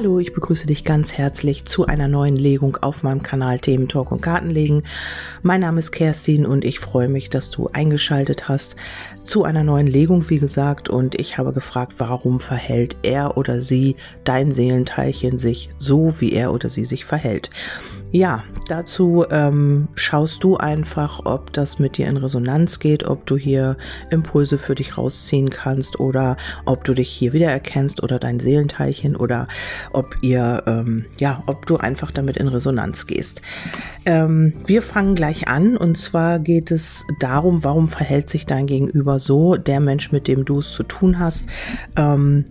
Hallo, ich begrüße dich ganz herzlich zu einer neuen Legung auf meinem Kanal Themen Talk und Kartenlegen. Mein Name ist Kerstin und ich freue mich, dass du eingeschaltet hast zu einer neuen Legung, wie gesagt. Und ich habe gefragt, warum verhält er oder sie, dein Seelenteilchen, sich so, wie er oder sie sich verhält. Ja, dazu ähm, schaust du einfach, ob das mit dir in Resonanz geht, ob du hier Impulse für dich rausziehen kannst oder ob du dich hier wiedererkennst oder dein Seelenteilchen oder ob ihr, ähm, ja, ob du einfach damit in Resonanz gehst. Ähm, wir fangen gleich an und zwar geht es darum, warum verhält sich dein Gegenüber so, der Mensch, mit dem du es zu tun hast. Ähm,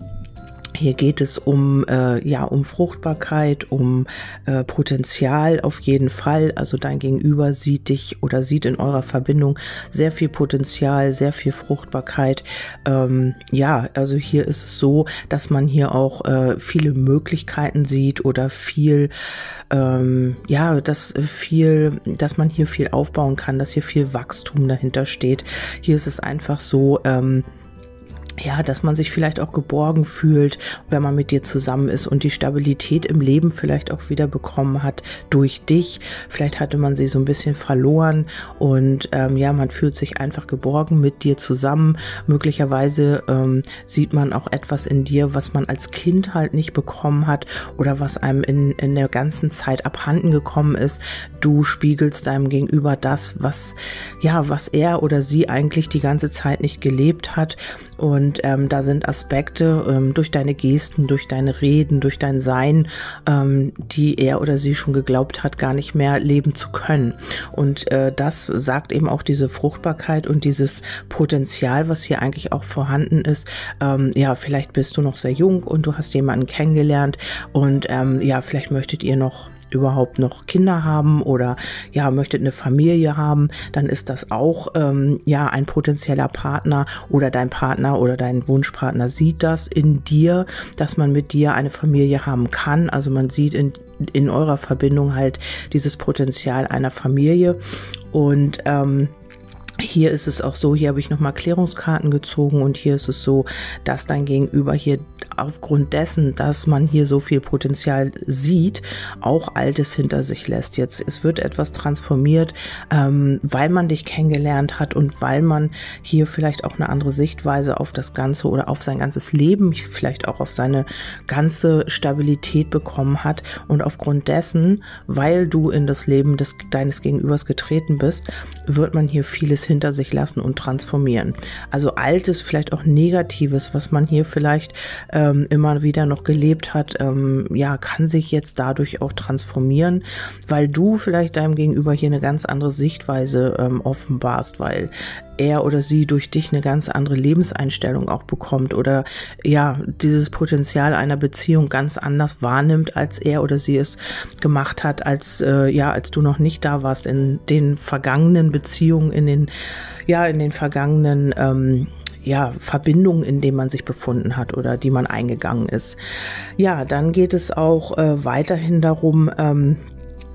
hier geht es um, äh, ja, um Fruchtbarkeit, um äh, Potenzial auf jeden Fall. Also dein Gegenüber sieht dich oder sieht in eurer Verbindung sehr viel Potenzial, sehr viel Fruchtbarkeit. Ähm, ja, also hier ist es so, dass man hier auch äh, viele Möglichkeiten sieht oder viel, ähm, ja, dass viel, dass man hier viel aufbauen kann, dass hier viel Wachstum dahinter steht. Hier ist es einfach so, ähm, ja, dass man sich vielleicht auch geborgen fühlt, wenn man mit dir zusammen ist und die Stabilität im Leben vielleicht auch wieder bekommen hat durch dich. Vielleicht hatte man sie so ein bisschen verloren und ähm, ja, man fühlt sich einfach geborgen mit dir zusammen. Möglicherweise ähm, sieht man auch etwas in dir, was man als Kind halt nicht bekommen hat oder was einem in, in der ganzen Zeit abhanden gekommen ist. Du spiegelst deinem Gegenüber das, was ja, was er oder sie eigentlich die ganze Zeit nicht gelebt hat und ähm, da sind Aspekte ähm, durch deine Gesten, durch deine Reden, durch dein Sein, ähm, die er oder sie schon geglaubt hat, gar nicht mehr leben zu können. Und äh, das sagt eben auch diese Fruchtbarkeit und dieses Potenzial, was hier eigentlich auch vorhanden ist. Ähm, ja, vielleicht bist du noch sehr jung und du hast jemanden kennengelernt und ähm, ja, vielleicht möchtet ihr noch überhaupt noch Kinder haben oder ja, möchtet eine Familie haben, dann ist das auch ähm, ja ein potenzieller Partner oder dein Partner oder dein Wunschpartner sieht das in dir, dass man mit dir eine Familie haben kann. Also man sieht in, in eurer Verbindung halt dieses Potenzial einer Familie und ähm, hier ist es auch so, hier habe ich nochmal Klärungskarten gezogen und hier ist es so, dass dein Gegenüber hier aufgrund dessen, dass man hier so viel Potenzial sieht, auch Altes hinter sich lässt. Jetzt, es wird etwas transformiert, ähm, weil man dich kennengelernt hat und weil man hier vielleicht auch eine andere Sichtweise auf das Ganze oder auf sein ganzes Leben, vielleicht auch auf seine ganze Stabilität bekommen hat. Und aufgrund dessen, weil du in das Leben des, deines Gegenübers getreten bist, wird man hier vieles hinter sich lassen und transformieren. Also altes, vielleicht auch negatives, was man hier vielleicht ähm, immer wieder noch gelebt hat, ähm, ja, kann sich jetzt dadurch auch transformieren, weil du vielleicht deinem Gegenüber hier eine ganz andere Sichtweise ähm, offenbarst, weil er oder sie durch dich eine ganz andere Lebenseinstellung auch bekommt oder ja, dieses Potenzial einer Beziehung ganz anders wahrnimmt, als er oder sie es gemacht hat, als äh, ja, als du noch nicht da warst in den vergangenen Beziehungen, in den ja, in den vergangenen ähm, ja, Verbindungen, in denen man sich befunden hat oder die man eingegangen ist. Ja, dann geht es auch äh, weiterhin darum, ähm,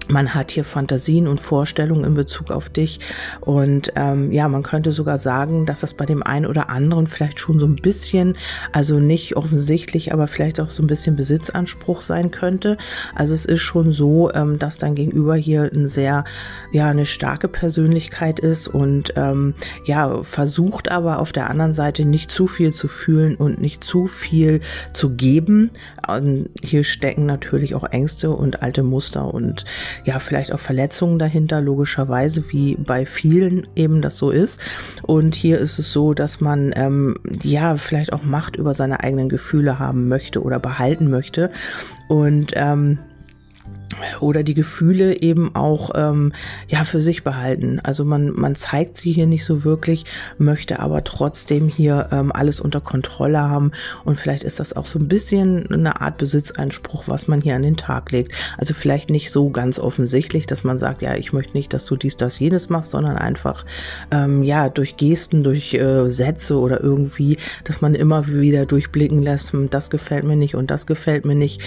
man hat hier Fantasien und Vorstellungen in Bezug auf dich. Und ähm, ja, man könnte sogar sagen, dass das bei dem einen oder anderen vielleicht schon so ein bisschen, also nicht offensichtlich, aber vielleicht auch so ein bisschen Besitzanspruch sein könnte. Also es ist schon so, ähm, dass dein Gegenüber hier ein sehr, ja, eine starke Persönlichkeit ist und ähm, ja, versucht aber auf der anderen Seite nicht zu viel zu fühlen und nicht zu viel zu geben. Und hier stecken natürlich auch Ängste und alte Muster und ja, vielleicht auch Verletzungen dahinter, logischerweise, wie bei vielen eben das so ist. Und hier ist es so, dass man ähm, ja vielleicht auch Macht über seine eigenen Gefühle haben möchte oder behalten möchte. Und ähm, oder die Gefühle eben auch ähm, ja für sich behalten. Also man man zeigt sie hier nicht so wirklich, möchte aber trotzdem hier ähm, alles unter Kontrolle haben und vielleicht ist das auch so ein bisschen eine Art Besitzeinspruch, was man hier an den Tag legt. Also vielleicht nicht so ganz offensichtlich, dass man sagt, ja ich möchte nicht, dass du dies das jenes machst, sondern einfach ähm, ja durch Gesten, durch äh, Sätze oder irgendwie, dass man immer wieder durchblicken lässt, hm, das gefällt mir nicht und das gefällt mir nicht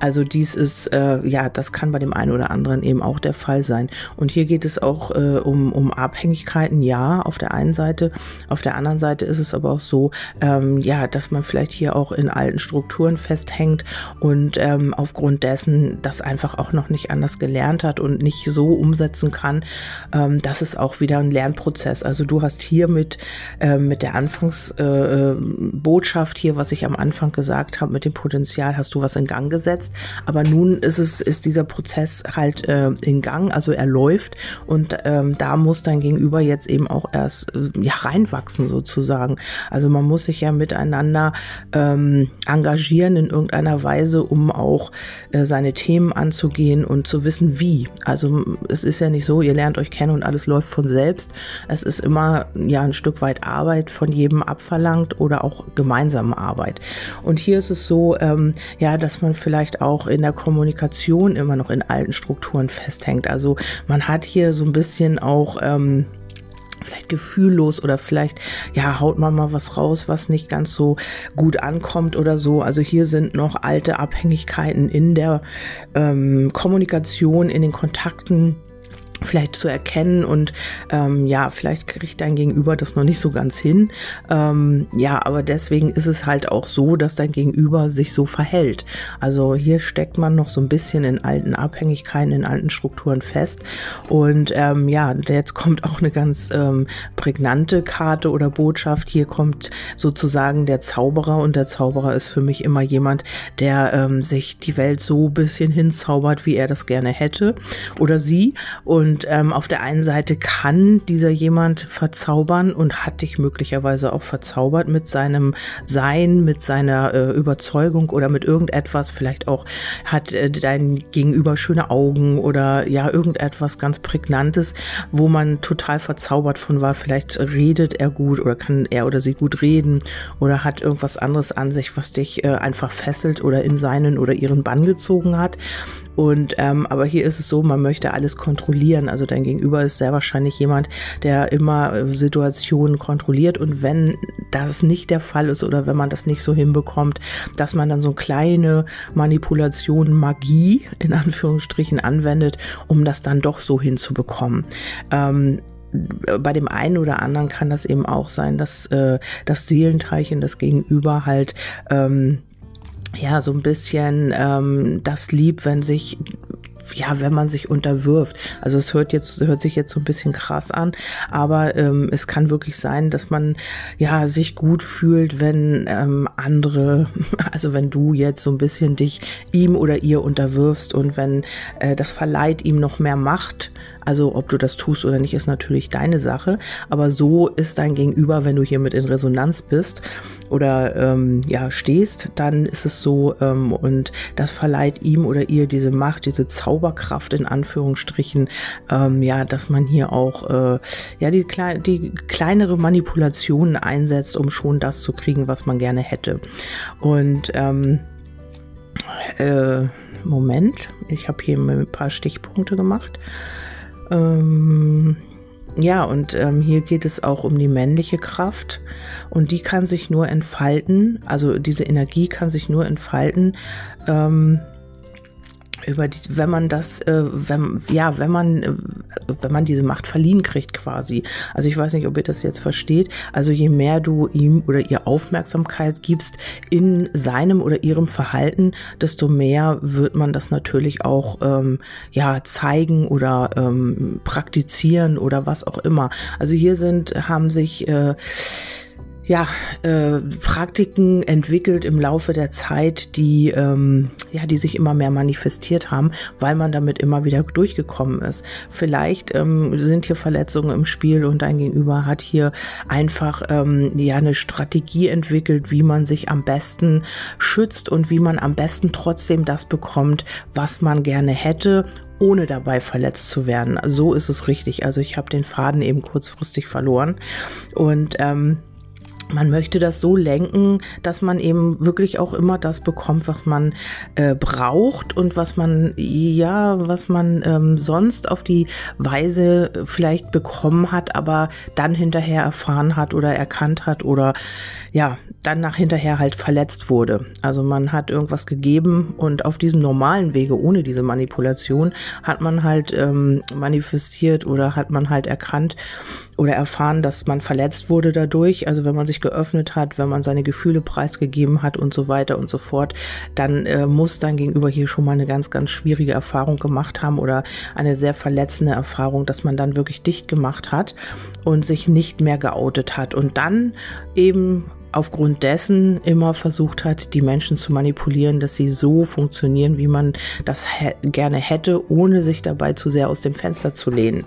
Also dies ist, äh, ja, das kann bei dem einen oder anderen eben auch der Fall sein. Und hier geht es auch äh, um, um Abhängigkeiten, ja, auf der einen Seite. Auf der anderen Seite ist es aber auch so, ähm, ja, dass man vielleicht hier auch in alten Strukturen festhängt und ähm, aufgrund dessen das einfach auch noch nicht anders gelernt hat und nicht so umsetzen kann. Ähm, das ist auch wieder ein Lernprozess. Also du hast hier mit, äh, mit der Anfangsbotschaft äh, hier, was ich am Anfang gesagt habe, mit dem Potenzial, hast du was in Gang gesetzt. Aber nun ist es, ist dieser Prozess halt äh, in Gang, also er läuft und ähm, da muss dein Gegenüber jetzt eben auch erst äh, ja, reinwachsen sozusagen. Also man muss sich ja miteinander ähm, engagieren in irgendeiner Weise, um auch äh, seine Themen anzugehen und zu wissen, wie. Also es ist ja nicht so, ihr lernt euch kennen und alles läuft von selbst. Es ist immer ja ein Stück weit Arbeit von jedem abverlangt oder auch gemeinsame Arbeit. Und hier ist es so, ähm, ja, dass man vielleicht auch in der Kommunikation immer noch in alten Strukturen festhängt. Also man hat hier so ein bisschen auch ähm, vielleicht gefühllos oder vielleicht ja haut man mal was raus, was nicht ganz so gut ankommt oder so. Also hier sind noch alte Abhängigkeiten in der ähm, Kommunikation, in den Kontakten vielleicht zu erkennen und ähm, ja, vielleicht kriegt dein Gegenüber das noch nicht so ganz hin. Ähm, ja, aber deswegen ist es halt auch so, dass dein Gegenüber sich so verhält. Also hier steckt man noch so ein bisschen in alten Abhängigkeiten, in alten Strukturen fest. Und ähm, ja, jetzt kommt auch eine ganz ähm, prägnante Karte oder Botschaft. Hier kommt sozusagen der Zauberer und der Zauberer ist für mich immer jemand, der ähm, sich die Welt so ein bisschen hinzaubert, wie er das gerne hätte oder sie. Und und ähm, auf der einen Seite kann dieser jemand verzaubern und hat dich möglicherweise auch verzaubert mit seinem Sein, mit seiner äh, Überzeugung oder mit irgendetwas. Vielleicht auch hat äh, dein Gegenüber schöne Augen oder ja, irgendetwas ganz Prägnantes, wo man total verzaubert von war. Vielleicht redet er gut oder kann er oder sie gut reden oder hat irgendwas anderes an sich, was dich äh, einfach fesselt oder in seinen oder ihren Bann gezogen hat. Und ähm, aber hier ist es so, man möchte alles kontrollieren. Also dein Gegenüber ist sehr wahrscheinlich jemand, der immer äh, Situationen kontrolliert. Und wenn das nicht der Fall ist oder wenn man das nicht so hinbekommt, dass man dann so kleine Manipulation, Magie in Anführungsstrichen anwendet, um das dann doch so hinzubekommen. Ähm, bei dem einen oder anderen kann das eben auch sein, dass äh, das Seelenteilchen, das Gegenüber halt ähm, ja so ein bisschen ähm, das lieb, wenn sich ja, wenn man sich unterwirft. Also es hört jetzt hört sich jetzt so ein bisschen krass an, aber ähm, es kann wirklich sein, dass man ja sich gut fühlt, wenn ähm, andere, also wenn du jetzt so ein bisschen dich ihm oder ihr unterwirfst und wenn äh, das verleiht ihm noch mehr Macht also ob du das tust oder nicht, ist natürlich deine Sache. Aber so ist dein Gegenüber, wenn du hiermit in Resonanz bist oder ähm, ja stehst, dann ist es so ähm, und das verleiht ihm oder ihr diese Macht, diese Zauberkraft in Anführungsstrichen, ähm, ja, dass man hier auch äh, ja die, klei die kleinere Manipulationen einsetzt, um schon das zu kriegen, was man gerne hätte. Und ähm, äh, Moment, ich habe hier ein paar Stichpunkte gemacht. Ähm, ja, und ähm, hier geht es auch um die männliche Kraft. Und die kann sich nur entfalten, also diese Energie kann sich nur entfalten, ähm, über die, wenn man das, äh, wenn, ja, wenn man, äh, wenn man diese Macht verliehen kriegt quasi. Also ich weiß nicht, ob ihr das jetzt versteht. Also je mehr du ihm oder ihr Aufmerksamkeit gibst in seinem oder ihrem Verhalten, desto mehr wird man das natürlich auch ähm, ja zeigen oder ähm, praktizieren oder was auch immer. Also hier sind haben sich äh, ja, äh, Praktiken entwickelt im Laufe der Zeit, die, ähm, ja, die sich immer mehr manifestiert haben, weil man damit immer wieder durchgekommen ist. Vielleicht ähm, sind hier Verletzungen im Spiel und dein Gegenüber hat hier einfach ähm, ja eine Strategie entwickelt, wie man sich am besten schützt und wie man am besten trotzdem das bekommt, was man gerne hätte ohne dabei verletzt zu werden. So ist es richtig. Also ich habe den Faden eben kurzfristig verloren und ähm, man möchte das so lenken, dass man eben wirklich auch immer das bekommt, was man äh, braucht und was man ja, was man ähm, sonst auf die Weise vielleicht bekommen hat, aber dann hinterher erfahren hat oder erkannt hat oder ja, dann nach hinterher halt verletzt wurde. Also man hat irgendwas gegeben und auf diesem normalen Wege, ohne diese Manipulation, hat man halt ähm, manifestiert oder hat man halt erkannt oder erfahren, dass man verletzt wurde dadurch. Also wenn man sich geöffnet hat, wenn man seine Gefühle preisgegeben hat und so weiter und so fort, dann äh, muss dein Gegenüber hier schon mal eine ganz, ganz schwierige Erfahrung gemacht haben oder eine sehr verletzende Erfahrung, dass man dann wirklich dicht gemacht hat und sich nicht mehr geoutet hat. Und dann eben aufgrund dessen immer versucht hat, die Menschen zu manipulieren, dass sie so funktionieren, wie man das gerne hätte, ohne sich dabei zu sehr aus dem Fenster zu lehnen.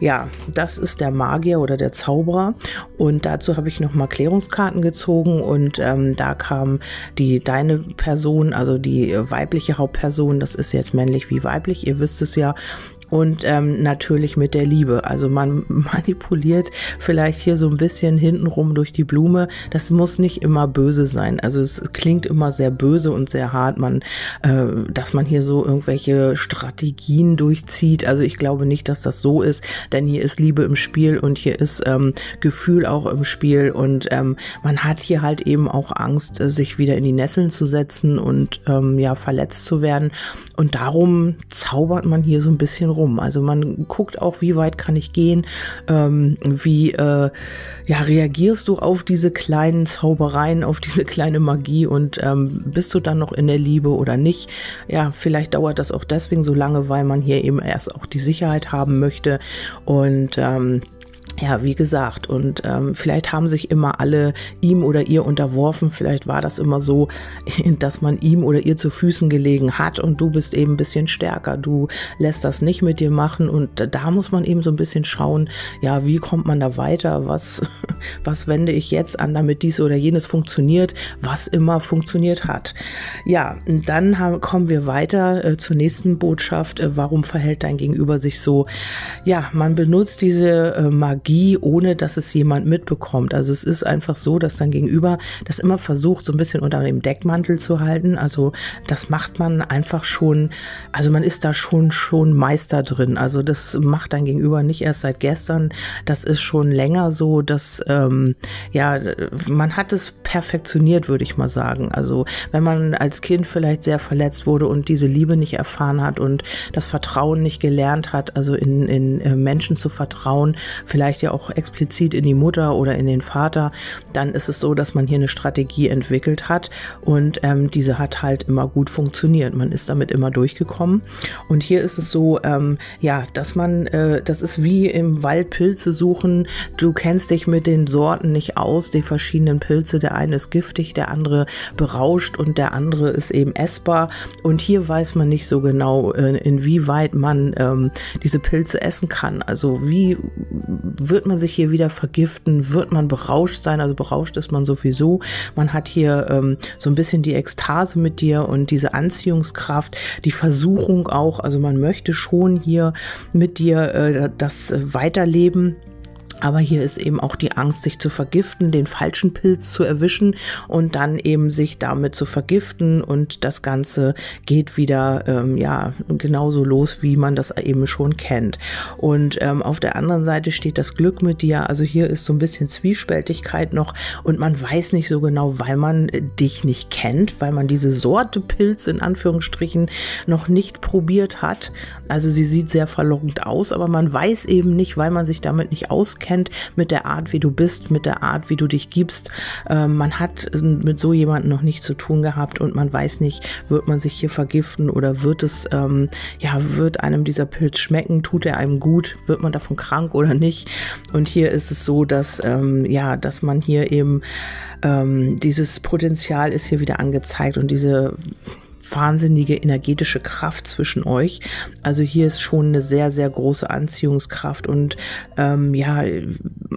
Ja, das ist der Magier oder der Zauberer und dazu habe ich nochmal Klärungskarten gezogen und ähm, da kam die deine Person, also die weibliche Hauptperson, das ist jetzt männlich wie weiblich, ihr wisst es ja, und ähm, natürlich mit der Liebe. Also man manipuliert vielleicht hier so ein bisschen hintenrum durch die Blume. Das muss nicht immer böse sein. Also es klingt immer sehr böse und sehr hart, man, äh, dass man hier so irgendwelche Strategien durchzieht. Also ich glaube nicht, dass das so ist, denn hier ist Liebe im Spiel und hier ist ähm, Gefühl auch im Spiel und ähm, man hat hier halt eben auch Angst, sich wieder in die Nesseln zu setzen und ähm, ja verletzt zu werden. Und darum zaubert man hier so ein bisschen rum. Also man guckt auch, wie weit kann ich gehen, ähm, wie äh, ja, reagierst du auf diese kleinen Zaubereien, auf diese kleine Magie? Und ähm, bist du dann noch in der Liebe oder nicht? Ja, vielleicht dauert das auch deswegen so lange, weil man hier eben erst auch die Sicherheit haben möchte. Und ähm, ja, wie gesagt, und ähm, vielleicht haben sich immer alle ihm oder ihr unterworfen. Vielleicht war das immer so, dass man ihm oder ihr zu Füßen gelegen hat und du bist eben ein bisschen stärker. Du lässt das nicht mit dir machen und da muss man eben so ein bisschen schauen, ja, wie kommt man da weiter? Was, was wende ich jetzt an, damit dies oder jenes funktioniert, was immer funktioniert hat? Ja, dann haben, kommen wir weiter äh, zur nächsten Botschaft. Äh, warum verhält dein Gegenüber sich so? Ja, man benutzt diese äh, Magie Magie, ohne dass es jemand mitbekommt. Also es ist einfach so, dass dann gegenüber das immer versucht, so ein bisschen unter dem Deckmantel zu halten. Also das macht man einfach schon, also man ist da schon, schon Meister drin. Also das macht dann gegenüber nicht erst seit gestern. Das ist schon länger so, dass, ähm, ja, man hat es perfektioniert, würde ich mal sagen. Also wenn man als Kind vielleicht sehr verletzt wurde und diese Liebe nicht erfahren hat und das Vertrauen nicht gelernt hat, also in, in äh, Menschen zu vertrauen, vielleicht vielleicht ja auch explizit in die Mutter oder in den Vater, dann ist es so, dass man hier eine Strategie entwickelt hat und ähm, diese hat halt immer gut funktioniert. Man ist damit immer durchgekommen. Und hier ist es so, ähm, ja, dass man, äh, das ist wie im Wald Pilze suchen. Du kennst dich mit den Sorten nicht aus, die verschiedenen Pilze. Der eine ist giftig, der andere berauscht und der andere ist eben essbar. Und hier weiß man nicht so genau, äh, inwieweit man ähm, diese Pilze essen kann. Also wie wird man sich hier wieder vergiften, wird man berauscht sein, also berauscht ist man sowieso. Man hat hier ähm, so ein bisschen die Ekstase mit dir und diese Anziehungskraft, die Versuchung auch, also man möchte schon hier mit dir äh, das Weiterleben aber hier ist eben auch die Angst, sich zu vergiften, den falschen Pilz zu erwischen und dann eben sich damit zu vergiften. Und das Ganze geht wieder ähm, ja genauso los, wie man das eben schon kennt. Und ähm, auf der anderen Seite steht das Glück mit dir. Also hier ist so ein bisschen Zwiespältigkeit noch und man weiß nicht so genau, weil man dich nicht kennt, weil man diese Sorte Pilz in Anführungsstrichen noch nicht probiert hat. Also sie sieht sehr verlockend aus, aber man weiß eben nicht, weil man sich damit nicht auskennt kennt, mit der Art, wie du bist, mit der Art, wie du dich gibst. Ähm, man hat mit so jemandem noch nicht zu tun gehabt und man weiß nicht, wird man sich hier vergiften oder wird es, ähm, ja, wird einem dieser Pilz schmecken, tut er einem gut, wird man davon krank oder nicht. Und hier ist es so, dass, ähm, ja, dass man hier eben ähm, dieses Potenzial ist hier wieder angezeigt und diese wahnsinnige energetische Kraft zwischen euch. Also hier ist schon eine sehr, sehr große Anziehungskraft und ähm, ja,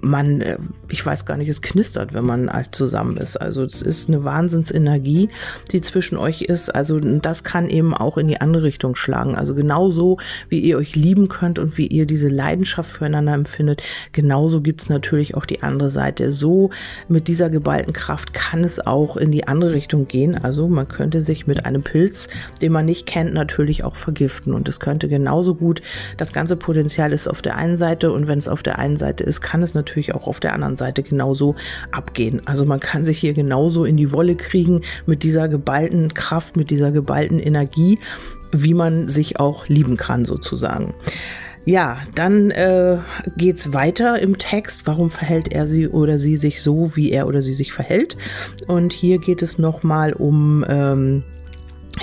man, äh, ich weiß gar nicht, es knistert, wenn man halt zusammen ist. Also es ist eine Wahnsinnsenergie, die zwischen euch ist. Also das kann eben auch in die andere Richtung schlagen. Also genauso wie ihr euch lieben könnt und wie ihr diese Leidenschaft füreinander empfindet, genauso gibt es natürlich auch die andere Seite. So mit dieser geballten Kraft kann es auch in die andere Richtung gehen. Also man könnte sich mit einem Pilz, den man nicht kennt, natürlich auch vergiften. Und es könnte genauso gut, das ganze Potenzial ist auf der einen Seite und wenn es auf der einen Seite ist, kann es natürlich auch auf der anderen Seite genauso abgehen. Also man kann sich hier genauso in die Wolle kriegen mit dieser geballten Kraft, mit dieser geballten Energie, wie man sich auch lieben kann sozusagen. Ja, dann äh, geht's weiter im Text. Warum verhält er sie oder sie sich so, wie er oder sie sich verhält? Und hier geht es nochmal um ähm,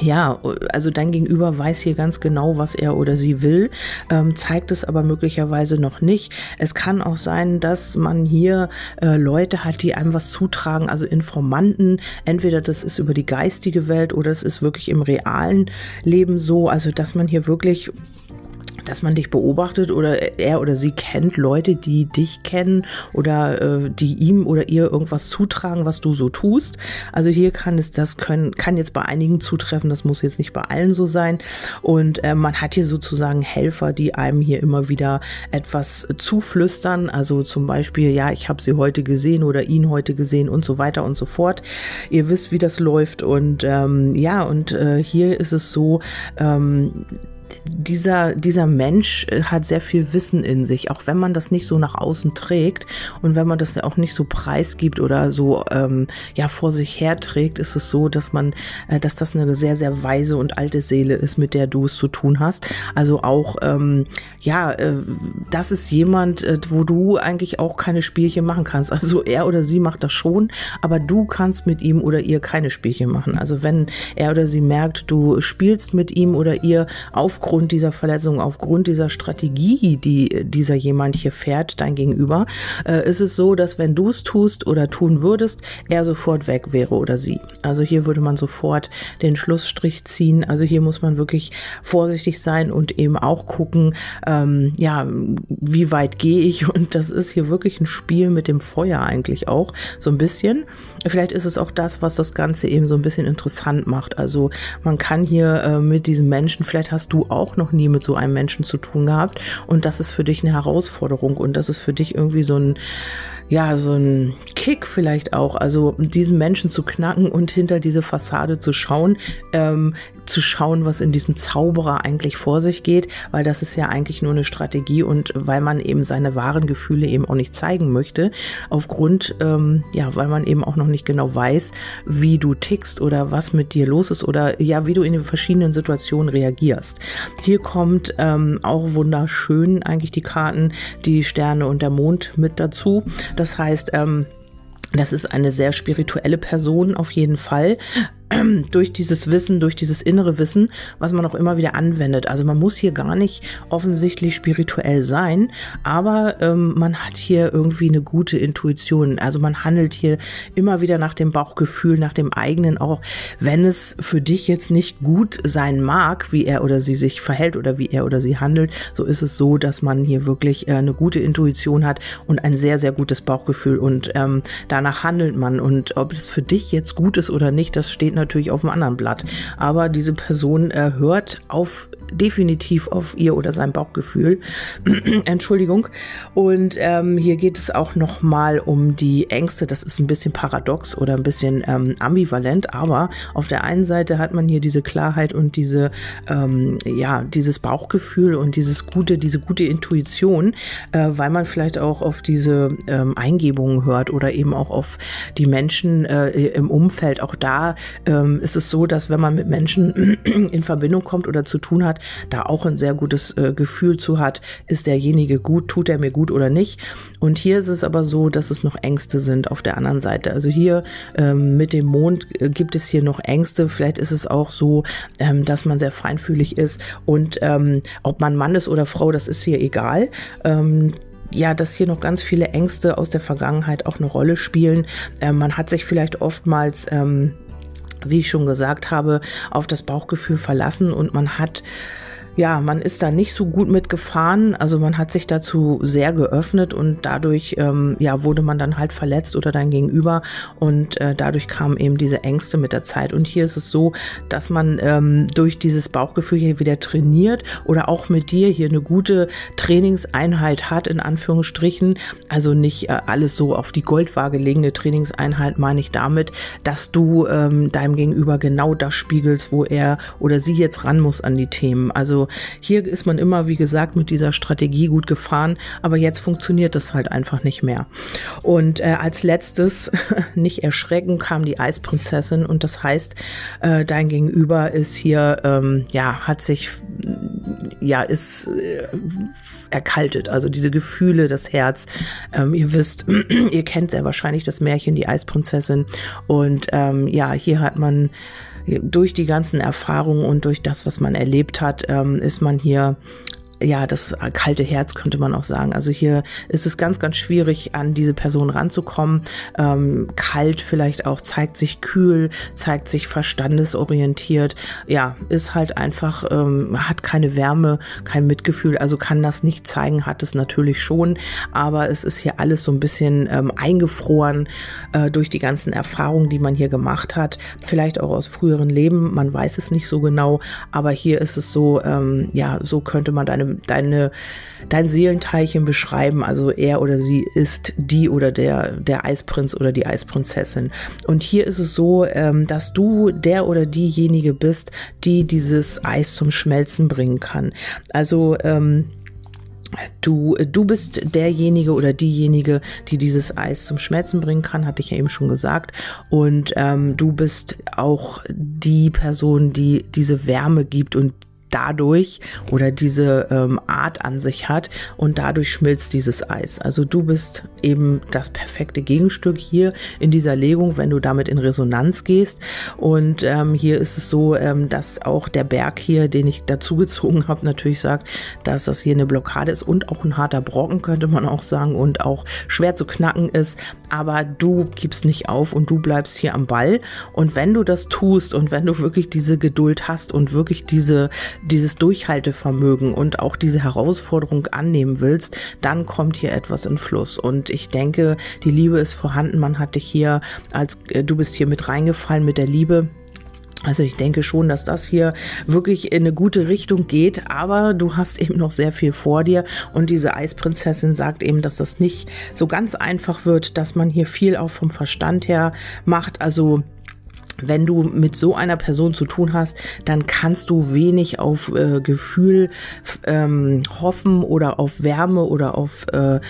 ja, also dein Gegenüber weiß hier ganz genau, was er oder sie will, ähm, zeigt es aber möglicherweise noch nicht. Es kann auch sein, dass man hier äh, Leute hat, die einem was zutragen, also Informanten. Entweder das ist über die geistige Welt oder es ist wirklich im realen Leben so, also dass man hier wirklich dass man dich beobachtet oder er oder sie kennt Leute, die dich kennen oder äh, die ihm oder ihr irgendwas zutragen, was du so tust. Also hier kann es, das können, kann jetzt bei einigen zutreffen, das muss jetzt nicht bei allen so sein. Und äh, man hat hier sozusagen Helfer, die einem hier immer wieder etwas zuflüstern. Also zum Beispiel, ja, ich habe sie heute gesehen oder ihn heute gesehen und so weiter und so fort. Ihr wisst, wie das läuft. Und ähm, ja, und äh, hier ist es so, ähm, dieser, dieser Mensch äh, hat sehr viel Wissen in sich, auch wenn man das nicht so nach außen trägt und wenn man das auch nicht so preisgibt oder so ähm, ja vor sich her trägt, ist es so, dass man, äh, dass das eine sehr, sehr weise und alte Seele ist, mit der du es zu tun hast. Also auch, ähm, ja, äh, das ist jemand, äh, wo du eigentlich auch keine Spielchen machen kannst. Also er oder sie macht das schon, aber du kannst mit ihm oder ihr keine Spielchen machen. Also wenn er oder sie merkt, du spielst mit ihm oder ihr aufgrund aufgrund dieser Verletzung, aufgrund dieser Strategie, die dieser jemand hier fährt, dein Gegenüber, äh, ist es so, dass wenn du es tust oder tun würdest, er sofort weg wäre oder sie. Also hier würde man sofort den Schlussstrich ziehen. Also hier muss man wirklich vorsichtig sein und eben auch gucken, ähm, ja, wie weit gehe ich? Und das ist hier wirklich ein Spiel mit dem Feuer eigentlich auch so ein bisschen. Vielleicht ist es auch das, was das Ganze eben so ein bisschen interessant macht. Also man kann hier äh, mit diesem Menschen, vielleicht hast du auch noch nie mit so einem Menschen zu tun gehabt. Und das ist für dich eine Herausforderung und das ist für dich irgendwie so ein ja, so ein Kick vielleicht auch, also diesen Menschen zu knacken und hinter diese Fassade zu schauen, ähm, zu schauen, was in diesem Zauberer eigentlich vor sich geht, weil das ist ja eigentlich nur eine Strategie und weil man eben seine wahren Gefühle eben auch nicht zeigen möchte, aufgrund, ähm, ja, weil man eben auch noch nicht genau weiß, wie du tickst oder was mit dir los ist oder ja, wie du in den verschiedenen Situationen reagierst. Hier kommt ähm, auch wunderschön eigentlich die Karten, die Sterne und der Mond mit dazu. Das heißt, ähm, das ist eine sehr spirituelle Person auf jeden Fall. durch dieses Wissen, durch dieses innere Wissen, was man auch immer wieder anwendet. Also man muss hier gar nicht offensichtlich spirituell sein, aber ähm, man hat hier irgendwie eine gute Intuition. Also man handelt hier immer wieder nach dem Bauchgefühl, nach dem eigenen, auch wenn es für dich jetzt nicht gut sein mag, wie er oder sie sich verhält oder wie er oder sie handelt, so ist es so, dass man hier wirklich äh, eine gute Intuition hat und ein sehr, sehr gutes Bauchgefühl und ähm, danach handelt man. Und ob es für dich jetzt gut ist oder nicht, das steht natürlich auf dem anderen Blatt. Aber diese Person äh, hört auf definitiv auf ihr oder sein Bauchgefühl. Entschuldigung. Und ähm, hier geht es auch noch mal um die Ängste. Das ist ein bisschen paradox oder ein bisschen ähm, ambivalent, aber auf der einen Seite hat man hier diese Klarheit und diese ähm, ja dieses Bauchgefühl und dieses gute diese gute Intuition, äh, weil man vielleicht auch auf diese ähm, Eingebungen hört oder eben auch auf die Menschen äh, im Umfeld. Auch da ähm, ist es so, dass wenn man mit Menschen in Verbindung kommt oder zu tun hat, da auch ein sehr gutes äh, Gefühl zu hat, ist derjenige gut, tut er mir gut oder nicht. Und hier ist es aber so, dass es noch Ängste sind auf der anderen Seite. Also hier ähm, mit dem Mond äh, gibt es hier noch Ängste. Vielleicht ist es auch so, ähm, dass man sehr feinfühlig ist und ähm, ob man Mann ist oder Frau, das ist hier egal. Ähm, ja, dass hier noch ganz viele Ängste aus der Vergangenheit auch eine Rolle spielen. Ähm, man hat sich vielleicht oftmals ähm, wie ich schon gesagt habe, auf das Bauchgefühl verlassen und man hat ja, man ist da nicht so gut mitgefahren. Also man hat sich dazu sehr geöffnet und dadurch ähm, ja, wurde man dann halt verletzt oder dein Gegenüber und äh, dadurch kamen eben diese Ängste mit der Zeit. Und hier ist es so, dass man ähm, durch dieses Bauchgefühl hier wieder trainiert oder auch mit dir hier eine gute Trainingseinheit hat, in Anführungsstrichen. Also nicht äh, alles so auf die Goldwaage legende Trainingseinheit meine ich damit, dass du ähm, deinem Gegenüber genau das spiegelst, wo er oder sie jetzt ran muss an die Themen. Also hier ist man immer, wie gesagt, mit dieser Strategie gut gefahren, aber jetzt funktioniert das halt einfach nicht mehr. Und äh, als letztes, nicht erschrecken, kam die Eisprinzessin und das heißt, äh, dein Gegenüber ist hier, ähm, ja, hat sich, ja, ist äh, erkaltet. Also diese Gefühle, das Herz. Ähm, ihr wisst, ihr kennt sehr wahrscheinlich das Märchen, die Eisprinzessin. Und ähm, ja, hier hat man durch die ganzen Erfahrungen und durch das, was man erlebt hat, ähm, ist man hier ja, das kalte Herz könnte man auch sagen. Also hier ist es ganz, ganz schwierig, an diese Person ranzukommen. Ähm, kalt vielleicht auch, zeigt sich kühl, zeigt sich verstandesorientiert. Ja, ist halt einfach, ähm, hat keine Wärme, kein Mitgefühl, also kann das nicht zeigen, hat es natürlich schon, aber es ist hier alles so ein bisschen ähm, eingefroren äh, durch die ganzen Erfahrungen, die man hier gemacht hat. Vielleicht auch aus früheren Leben, man weiß es nicht so genau, aber hier ist es so, ähm, ja, so könnte man deine deine, dein Seelenteilchen beschreiben. Also er oder sie ist die oder der, der Eisprinz oder die Eisprinzessin. Und hier ist es so, ähm, dass du der oder diejenige bist, die dieses Eis zum Schmelzen bringen kann. Also, ähm, Du, du bist derjenige oder diejenige, die dieses Eis zum Schmelzen bringen kann, hatte ich ja eben schon gesagt. Und ähm, du bist auch die Person, die diese Wärme gibt und dadurch oder diese ähm, Art an sich hat und dadurch schmilzt dieses Eis. Also du bist eben das perfekte Gegenstück hier in dieser Legung, wenn du damit in Resonanz gehst. Und ähm, hier ist es so, ähm, dass auch der Berg hier, den ich dazu gezogen habe, natürlich sagt, dass das hier eine Blockade ist und auch ein harter Brocken, könnte man auch sagen, und auch schwer zu knacken ist. Aber du gibst nicht auf und du bleibst hier am Ball. Und wenn du das tust und wenn du wirklich diese Geduld hast und wirklich diese, dieses Durchhaltevermögen und auch diese Herausforderung annehmen willst, dann kommt hier etwas in Fluss. Und ich denke, die Liebe ist vorhanden. Man hat dich hier als, äh, du bist hier mit reingefallen mit der Liebe. Also ich denke schon, dass das hier wirklich in eine gute Richtung geht, aber du hast eben noch sehr viel vor dir und diese Eisprinzessin sagt eben, dass das nicht so ganz einfach wird, dass man hier viel auch vom Verstand her macht. Also wenn du mit so einer Person zu tun hast, dann kannst du wenig auf äh, Gefühl ähm, hoffen oder auf Wärme oder auf äh,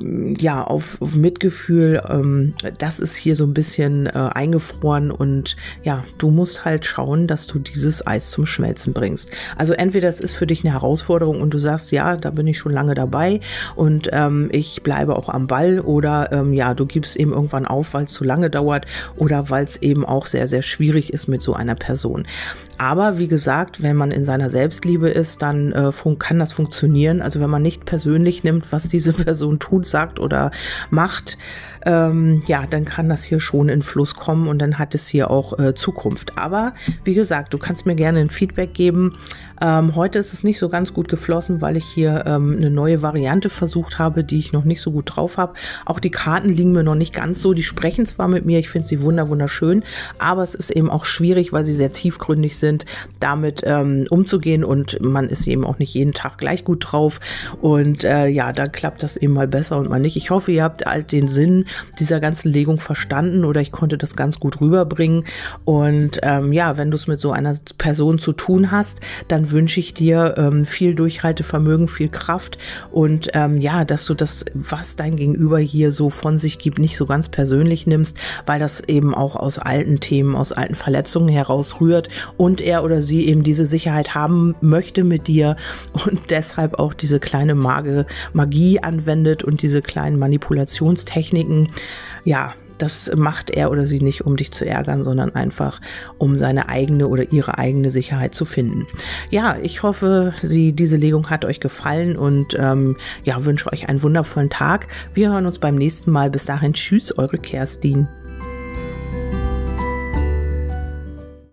ja, auf, auf Mitgefühl, ähm, das ist hier so ein bisschen äh, eingefroren und ja, du musst halt schauen, dass du dieses Eis zum Schmelzen bringst. Also entweder es ist für dich eine Herausforderung und du sagst, ja, da bin ich schon lange dabei und ähm, ich bleibe auch am Ball oder ähm, ja, du gibst eben irgendwann auf, weil es zu lange dauert oder weil es eben auch sehr, sehr schwierig ist mit so einer Person. Aber wie gesagt, wenn man in seiner Selbstliebe ist, dann äh, kann das funktionieren. Also wenn man nicht persönlich nimmt, was diese Person tut, sagt oder macht, ähm, ja, dann kann das hier schon in Fluss kommen und dann hat es hier auch äh, Zukunft. Aber wie gesagt, du kannst mir gerne ein Feedback geben. Ähm, heute ist es nicht so ganz gut geflossen, weil ich hier ähm, eine neue Variante versucht habe, die ich noch nicht so gut drauf habe. Auch die Karten liegen mir noch nicht ganz so. Die sprechen zwar mit mir, ich finde sie wunder wunderschön, aber es ist eben auch schwierig, weil sie sehr tiefgründig sind, damit ähm, umzugehen und man ist eben auch nicht jeden Tag gleich gut drauf. Und äh, ja, da klappt das eben mal besser und mal nicht. Ich hoffe, ihr habt halt den Sinn dieser ganzen Legung verstanden oder ich konnte das ganz gut rüberbringen. Und ähm, ja, wenn du es mit so einer Person zu tun hast, dann wünsche ich dir ähm, viel Durchhaltevermögen, viel Kraft und ähm, ja, dass du das, was dein Gegenüber hier so von sich gibt, nicht so ganz persönlich nimmst, weil das eben auch aus alten Themen, aus alten Verletzungen heraus rührt und er oder sie eben diese Sicherheit haben möchte mit dir und deshalb auch diese kleine Magie anwendet und diese kleinen Manipulationstechniken ja, das macht er oder sie nicht, um dich zu ärgern, sondern einfach, um seine eigene oder ihre eigene Sicherheit zu finden. Ja, ich hoffe, sie, diese Legung hat euch gefallen und ähm, ja, wünsche euch einen wundervollen Tag. Wir hören uns beim nächsten Mal. Bis dahin, tschüss, eure Kerstin.